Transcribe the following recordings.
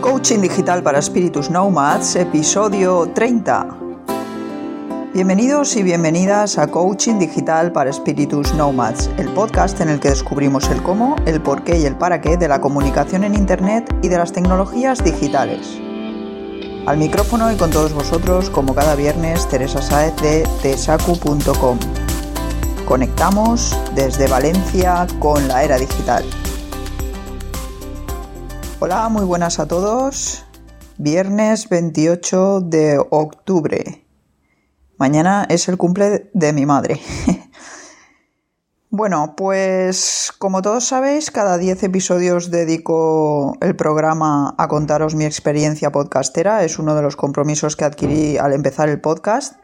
Coaching Digital para Espíritus Nomads, episodio 30. Bienvenidos y bienvenidas a Coaching Digital para Espíritus Nomads, el podcast en el que descubrimos el cómo, el por qué y el para qué de la comunicación en Internet y de las tecnologías digitales. Al micrófono y con todos vosotros, como cada viernes, Teresa Saez de tesacu.com. Conectamos desde Valencia con la era digital. Hola, muy buenas a todos. Viernes 28 de octubre. Mañana es el cumple de mi madre. bueno, pues como todos sabéis, cada 10 episodios dedico el programa a contaros mi experiencia podcastera. Es uno de los compromisos que adquirí al empezar el podcast.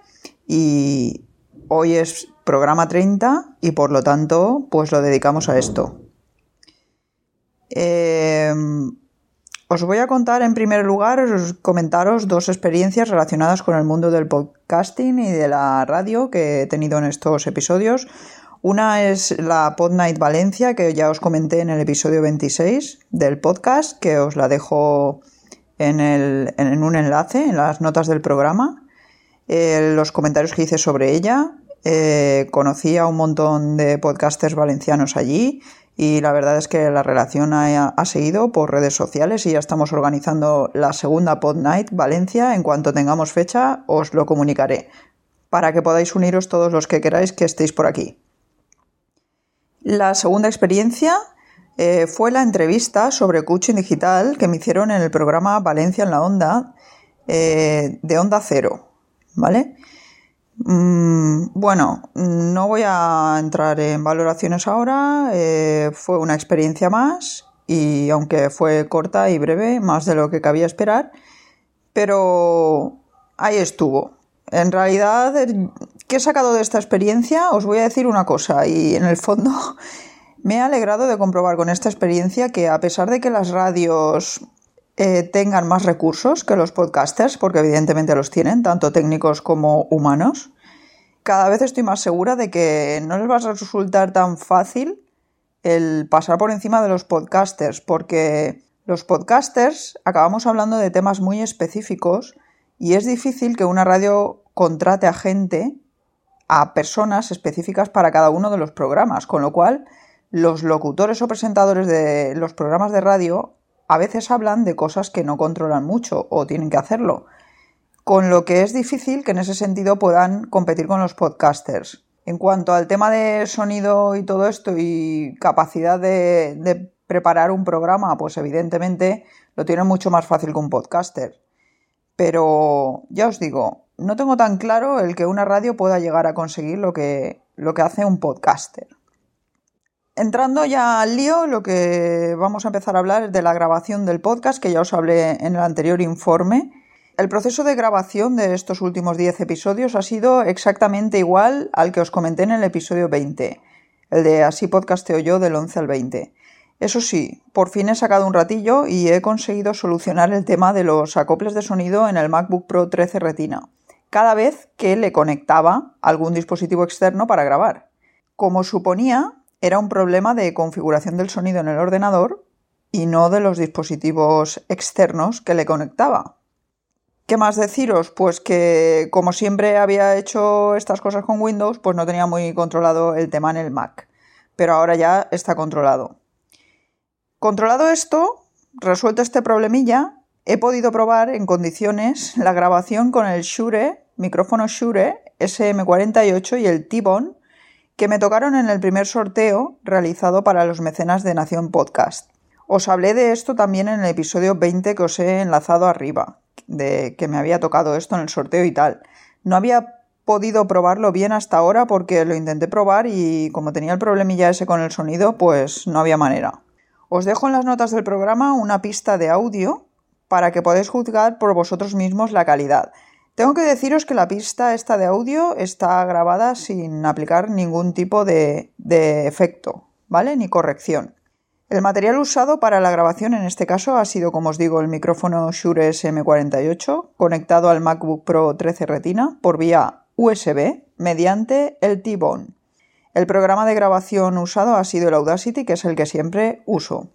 Y hoy es programa 30 y por lo tanto, pues lo dedicamos a esto. Eh, os voy a contar en primer lugar, comentaros dos experiencias relacionadas con el mundo del podcasting y de la radio que he tenido en estos episodios. Una es la Pod Night Valencia, que ya os comenté en el episodio 26 del podcast, que os la dejo en, un enlace, en las notas del programa. Eh, los comentarios que hice sobre ella. Eh, conocí a un montón de podcasters valencianos allí y la verdad es que la relación ha, seguido por redes sociales y ya estamos organizando la segunda Pod Night Valencia. En cuanto tengamos fecha os lo comunicaré para que podáis uniros todos los que queráis que estéis por aquí. La segunda experiencia eh, fue la entrevista sobre coaching digital que me hicieron en el programa Valencia en la Onda eh, de Onda Cero, ¿vale? Mm, bueno, no voy a entrar en valoraciones ahora, eh, fue una experiencia más y aunque fue corta y breve, más de lo que cabía esperar, pero ahí estuvo. En realidad, ¿qué he sacado de esta experiencia? Os voy a decir una cosa y en el fondo me he alegrado de comprobar con esta experiencia que a pesar de que las radios eh, tengan más recursos que los podcasters, porque evidentemente los tienen, tanto técnicos como humanos. Cada vez estoy más segura de que no les va a resultar tan fácil el pasar por encima de los podcasters, porque los podcasters acabamos hablando de temas muy específicos y es difícil que una radio contrate a gente, a personas específicas para cada uno de los programas, con lo cual los locutores o presentadores de los programas de radio a veces hablan de cosas que no controlan mucho o tienen que hacerlo, con lo que es difícil que en ese sentido puedan competir con los podcasters. En cuanto al tema de sonido y todo esto y capacidad de, preparar un programa, pues evidentemente lo tienen mucho más fácil que un podcaster. Pero ya os digo, no tengo tan claro el que una radio pueda llegar a conseguir lo que, lo que hace un podcaster. Entrando ya al lío, lo que vamos a empezar a hablar es de la grabación del podcast, que ya os hablé en el anterior informe. El proceso de grabación de estos últimos 10 episodios ha sido exactamente igual al que os comenté en el episodio 20, el de Así podcasteo yo del 11 al 20. Eso sí, por fin he sacado un ratillo y he conseguido solucionar el tema de los acoples de sonido en el MacBook Pro 13 Retina, cada vez que le conectaba algún dispositivo externo para grabar. Como suponía, era un problema de configuración del sonido en el ordenador y no de los dispositivos externos que le conectaba. ¿Qué más deciros? Pues que como siempre había hecho estas cosas con Windows, pues no tenía muy controlado el tema en el Mac. Pero ahora ya está controlado. Controlado esto, resuelto este problemilla, he podido probar en condiciones la grabación con el Shure, micrófono Shure SM48 y el T-Bone que me tocaron en el primer sorteo realizado para los mecenas de Nación Podcast. Os hablé de esto también en el episodio 20 que os he enlazado arriba, de que me había tocado esto en el sorteo y tal. No había podido probarlo bien hasta ahora porque lo intenté probar y como tenía el problemilla ese con el sonido, pues no había manera. Os dejo en las notas del programa una pista de audio para que podáis juzgar por vosotros mismos la calidad. Tengo que deciros que la pista esta de audio está grabada sin aplicar ningún tipo de, efecto, ¿vale? Ni corrección. El material usado para la grabación en este caso ha sido, como os digo, el micrófono Shure SM48 conectado al MacBook Pro 13 Retina por vía USB mediante el T-Bone. El programa de grabación usado ha sido el Audacity, que es el que siempre uso.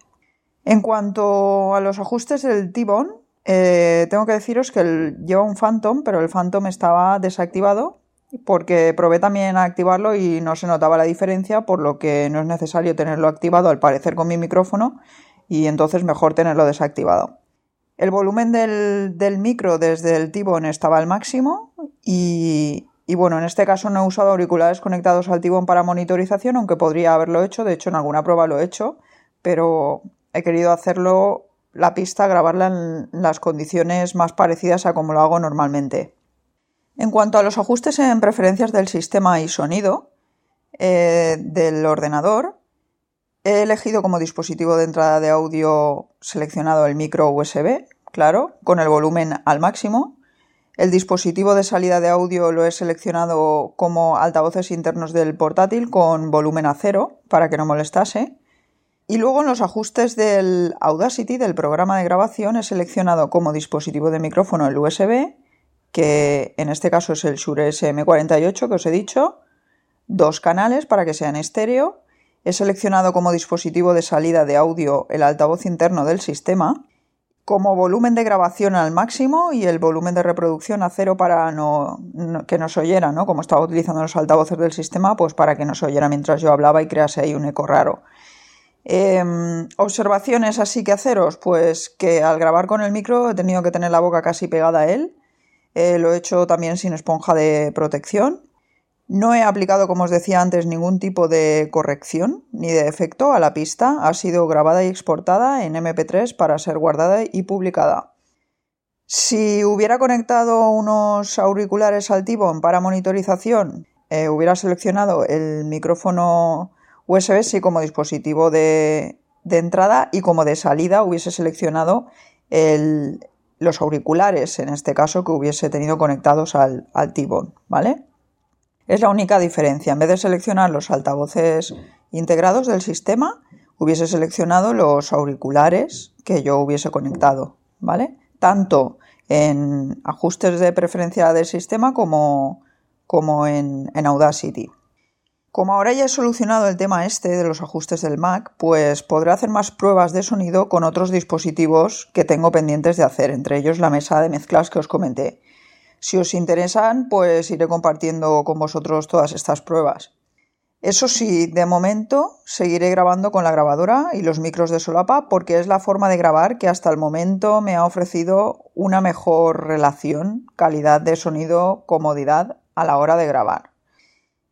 En cuanto a los ajustes del T-Bone, eh, tengo que deciros que lleva un Phantom, pero el Phantom estaba desactivado porque probé también a activarlo y no se notaba la diferencia, por lo que no es necesario tenerlo activado al parecer con mi micrófono y entonces mejor tenerlo desactivado. El volumen del, micro desde el T-Bone estaba al máximo y, y, bueno, en este caso no he usado auriculares conectados al T-Bone para monitorización, aunque podría haberlo hecho, de hecho en alguna prueba lo he hecho, pero he querido hacerlo la pista, grabarla en las condiciones más parecidas a como lo hago normalmente. En cuanto a los ajustes en preferencias del sistema y sonido eh, del ordenador, he elegido como dispositivo de entrada de audio seleccionado el micro USB, claro, con el volumen al máximo. El dispositivo de salida de audio lo he seleccionado como altavoces internos del portátil con volumen a cero para que no molestase. Y luego en los ajustes del Audacity del programa de grabación he seleccionado como dispositivo de micrófono el USB, que en este caso es el Shure SM48 que os he dicho, dos canales para que sean estéreo. He seleccionado como dispositivo de salida de audio el altavoz interno del sistema, como volumen de grabación al máximo y el volumen de reproducción a cero para no, que nos oyera, ¿no? Como estaba utilizando los altavoces del sistema, pues para que nos oyera mientras yo hablaba y crease ahí un eco raro. Em, observaciones así que haceros, pues que al grabar con el micro he tenido que tener la boca casi pegada a él. Eh, lo he hecho también sin esponja de protección. No he aplicado, como os decía antes, ningún tipo de corrección ni de efecto a la pista. Ha sido grabada y exportada en MP3 para ser guardada y publicada. Si hubiera conectado unos auriculares al Tibon para monitorización, eh, hubiera seleccionado el micrófono USB como dispositivo de, entrada y como de salida hubiese seleccionado los auriculares, en este caso, que hubiese tenido conectados al, al T-Bone, ¿vale? Es la única diferencia. En vez de seleccionar los altavoces integrados del sistema, hubiese seleccionado los auriculares que yo hubiese conectado, ¿vale? Tanto en ajustes de preferencia del sistema como, como en Audacity. Como ahora ya he solucionado el tema este de los ajustes del Mac, pues podré hacer más pruebas de sonido con otros dispositivos que tengo pendientes de hacer, entre ellos la mesa de mezclas que os comenté. Si os interesan, pues iré compartiendo con vosotros todas estas pruebas. Eso sí, de momento seguiré grabando con la grabadora y los micros de solapa porque es la forma de grabar que hasta el momento me ha ofrecido una mejor relación, calidad de sonido, comodidad a la hora de grabar.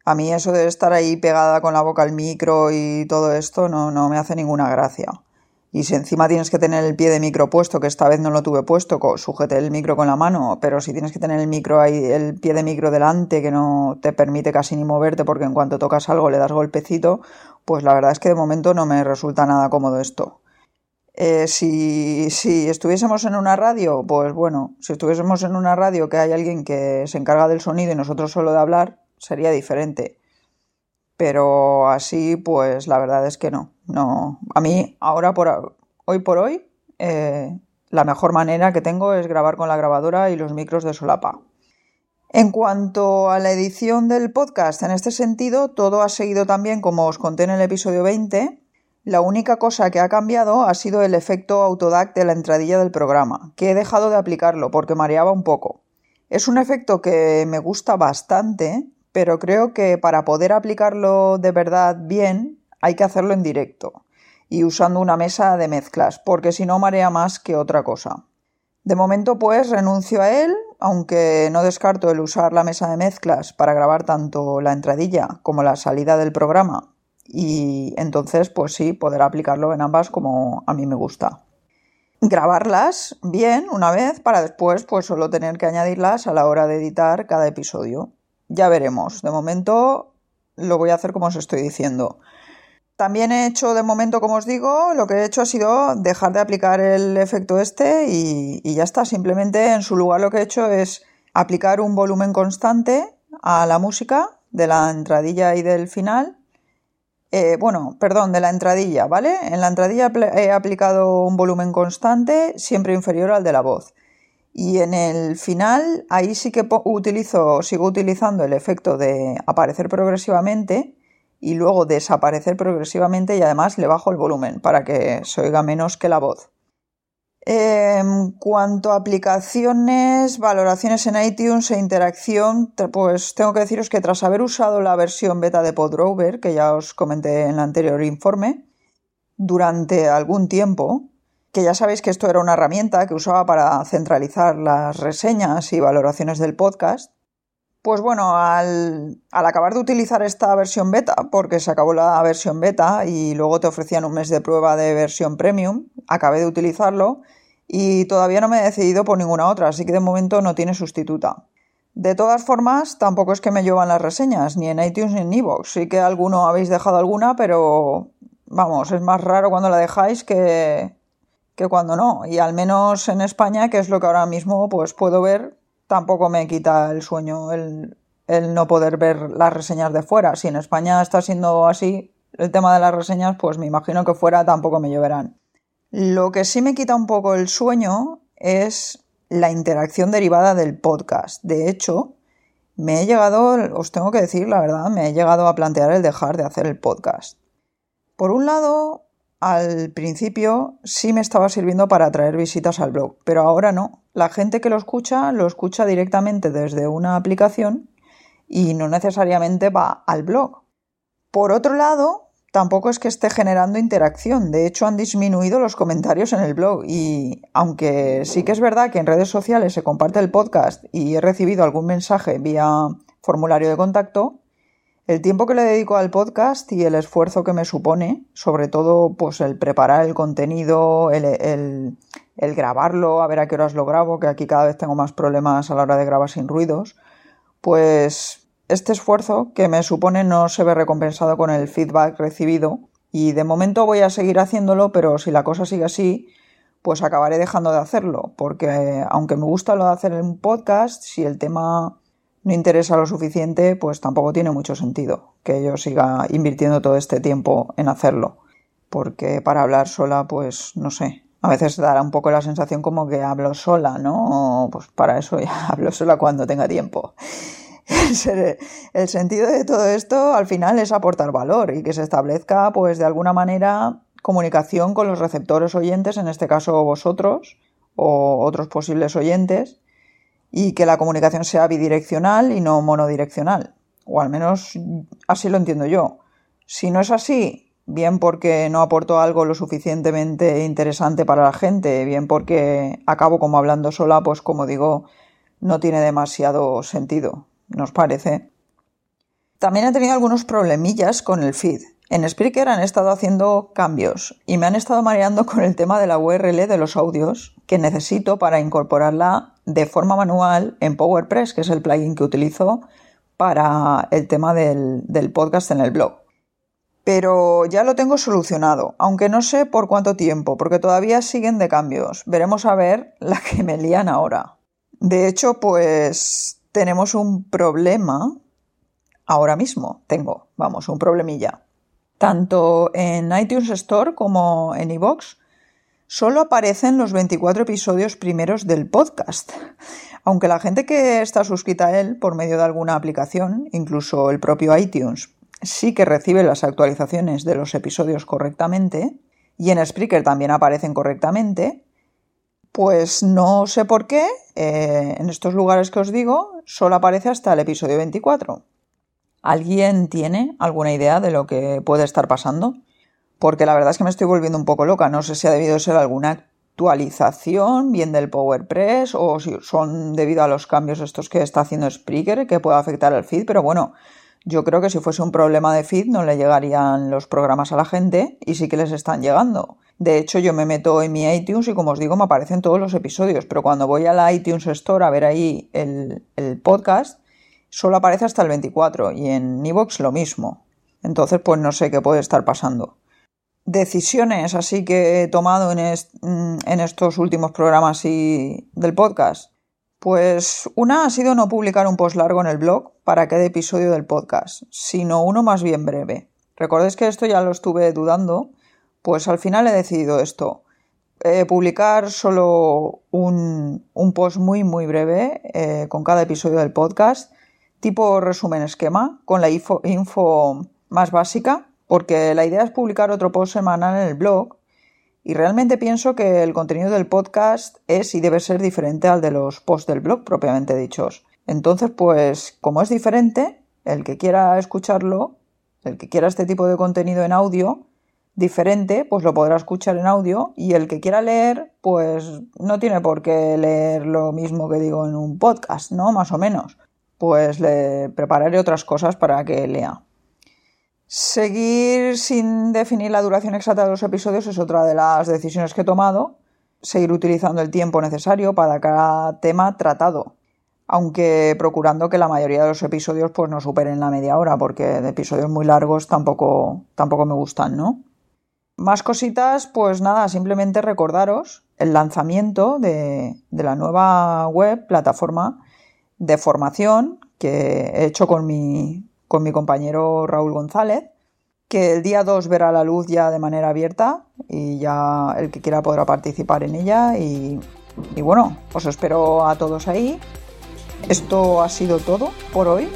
A mí eso de estar ahí pegada con la boca al micro y todo esto no, no me hace ninguna gracia. Y si encima tienes que tener el pie de micro puesto, que esta vez no lo tuve puesto, sujeté el micro con la mano, pero si tienes que tener el micro ahí, el pie de micro delante, que no te permite casi ni moverte porque en cuanto tocas algo le das golpecito, pues la verdad es que de momento no me resulta nada cómodo esto. Eh, si, si estuviésemos en una radio, pues bueno, si estuviésemos en una radio que hay alguien que se encarga del sonido y nosotros solo de hablar, sería diferente. Pero así, pues la verdad es que no. No. A mí, ahora por hoy por hoy, eh, la mejor manera que tengo es grabar con la grabadora y los micros de solapa. En cuanto a la edición del podcast, en este sentido, todo ha seguido también como os conté en el episodio 20. La única cosa que ha cambiado ha sido el efecto Autodac de la entradilla del programa, que he dejado de aplicarlo porque mareaba un poco. Es un efecto que me gusta bastante pero creo que para poder aplicarlo de verdad bien hay que hacerlo en directo y usando una mesa de mezclas, porque si no marea más que otra cosa. De momento pues renuncio a él, aunque no descarto el usar la mesa de mezclas para grabar tanto la entradilla como la salida del programa y entonces pues sí, poder aplicarlo en ambas como a mí me gusta. Grabarlas bien una vez para después pues solo tener que añadirlas a la hora de editar cada episodio. Ya veremos. De momento lo voy a hacer como os estoy diciendo. También he hecho de momento, como os digo, lo que he hecho ha sido dejar de aplicar el efecto este y, ya está. Simplemente en su lugar lo que he hecho es aplicar un volumen constante a la música de la entradilla y del final. Eh, bueno, perdón, de la entradilla, ¿vale? En la entradilla he aplicado un volumen constante siempre inferior al de la voz. Y en el final, ahí sí que utilizo, sigo utilizando el efecto de aparecer progresivamente y luego desaparecer progresivamente y además le bajo el volumen para que se oiga menos que la voz. En cuanto a aplicaciones, valoraciones en iTunes e interacción, pues tengo que deciros que tras haber usado la versión beta de Podrover, que ya os comenté en el anterior informe, durante algún tiempo, que ya sabéis que esto era una herramienta que usaba para centralizar las reseñas y valoraciones del podcast, pues bueno, al, acabar de utilizar esta versión beta, porque se acabó la versión beta y luego te ofrecían un mes de prueba de versión premium, acabé de utilizarlo y todavía no me he decidido por ninguna otra, así que de momento no tiene sustituta. De todas formas, tampoco es que me llevan las reseñas, ni en iTunes ni en iVoox. Sí que alguno habéis dejado alguna, pero vamos, es más raro cuando la dejáis que, que cuando no. Y al menos en España, que es lo que ahora mismo pues puedo ver, tampoco me quita el sueño el, no poder ver las reseñas de fuera. Si en España está siendo así el tema de las reseñas, pues me imagino que fuera tampoco me lloverán. Lo que sí me quita un poco el sueño es la interacción derivada del podcast. De hecho, me he llegado, os tengo que decir la verdad, me he llegado a plantear el dejar de hacer el podcast. Por un lado, al principio sí me estaba sirviendo para atraer visitas al blog, pero ahora no. La gente que lo escucha lo escucha directamente desde una aplicación y no necesariamente va al blog. Por otro lado, tampoco es que esté generando interacción. De hecho, han disminuido los comentarios en el blog y aunque sí que es verdad que en redes sociales se comparte el podcast y he recibido algún mensaje vía formulario de contacto, el tiempo que le dedico al podcast y el esfuerzo que me supone, sobre todo pues el preparar el contenido, el, grabarlo, a ver a qué horas lo grabo, que aquí cada vez tengo más problemas a la hora de grabar sin ruidos, pues este esfuerzo que me supone no se ve recompensado con el feedback recibido y de momento voy a seguir haciéndolo, pero si la cosa sigue así, pues acabaré dejando de hacerlo, porque aunque me gusta lo de hacer un podcast, si el tema no interesa lo suficiente, pues tampoco tiene mucho sentido que yo siga invirtiendo todo este tiempo en hacerlo. Porque para hablar sola, pues no sé, a veces dará un poco la sensación como que hablo sola, ¿no? pues para eso ya hablo sola cuando tenga tiempo. El sentido de todo esto al final es aportar valor y que se establezca, pues de alguna manera, comunicación con los receptores oyentes, en este caso vosotros o otros posibles oyentes, y que la comunicación sea bidireccional y no monodireccional. O al menos así lo entiendo yo. Si no es así, bien porque no aporto algo lo suficientemente interesante para la gente, bien porque acabo como hablando sola, pues como digo, no tiene demasiado sentido. ¿Nos parece? También he tenido algunos problemillas con el feed. En Spreaker han estado haciendo cambios y me han estado mareando con el tema de la URL de los audios que necesito para incorporarla de forma manual en PowerPress, que es el plugin que utilizo para el tema del, podcast en el blog. Pero ya lo tengo solucionado, aunque no sé por cuánto tiempo, porque todavía siguen de cambios. Veremos a ver la que me lían ahora. De hecho, pues tenemos un problema ahora mismo. Tengo, vamos, un problemilla. Tanto en iTunes Store como en iVoox solo aparecen los 24 episodios primeros del podcast. Aunque la gente que está suscrita a él por medio de alguna aplicación, incluso el propio iTunes, sí que recibe las actualizaciones de los episodios correctamente, y en Spreaker también aparecen correctamente, pues no sé por qué, eh, en estos lugares que os digo, solo aparece hasta el episodio 24. ¿Alguien tiene alguna idea de lo que puede estar pasando? Porque la verdad es que me estoy volviendo un poco loca. No sé si ha debido ser alguna actualización, bien del PowerPress, o si son debido a los cambios estos que está haciendo Spreaker, que pueda afectar al feed, pero bueno, yo creo que si fuese un problema de feed no le llegarían los programas a la gente y sí que les están llegando. De hecho, yo me meto en mi iTunes y como os digo, me aparecen todos los episodios, pero cuando voy a la iTunes Store a ver ahí el, podcast, solo aparece hasta el 24 y en Evox lo mismo. Entonces, pues no sé qué puede estar pasando decisiones así que he tomado mm, en, estos últimos programas y del podcast? Pues una ha sido no publicar un post largo en el blog para cada episodio del podcast, sino uno más bien breve. Recordéis que esto ya lo estuve dudando, pues al final he decidido esto. Eh, publicar solo un, post muy muy breve eh, con cada episodio del podcast, tipo resumen esquema, con la info más básica, porque la idea es publicar otro post semanal en el blog y realmente pienso que el contenido del podcast es y debe ser diferente al de los posts del blog propiamente dichos. Entonces, pues como es diferente, el que quiera escucharlo, el que quiera este tipo de contenido en audio, diferente, pues lo podrá escuchar en audio y el que quiera leer, pues no tiene por qué leer lo mismo que digo en un podcast, ¿no? Más o menos. Pues le prepararé otras cosas para que lea. Seguir sin definir la duración exacta de los episodios es otra de las decisiones que he tomado. Seguir utilizando el tiempo necesario para cada tema tratado aunque procurando que la mayoría de los episodios pues no superen la media hora, porque de episodios muy largos tampoco, tampoco me gustan, ¿no? Más cositas, pues nada, simplemente recordaros el lanzamiento de, la nueva web, plataforma de formación que he hecho con mi, con mi compañero Raúl González, que el día 2 verá la luz ya de manera abierta y ya el que quiera podrá participar en ella y, bueno, os espero a todos ahí esto ha sido todo por hoy.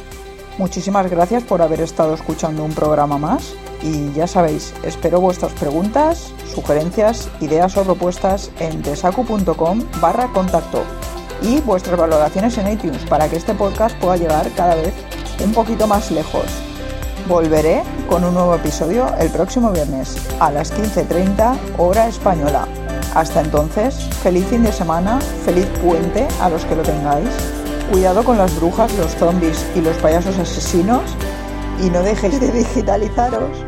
Muchísimas gracias por haber estado escuchando un programa más y ya sabéis, espero vuestras preguntas, sugerencias, ideas o propuestas en desacu.com barra contacto y vuestras valoraciones en iTunes para que este podcast pueda llegar cada vez poquito más lejos. Volveré con un nuevo episodio el próximo viernes a las 15.30 hora española. Hasta entonces, feliz fin de semana, feliz puente a los que lo tengáis Cuidado con las brujas, los zombies y los payasos asesinos y no dejéis de digitalizaros.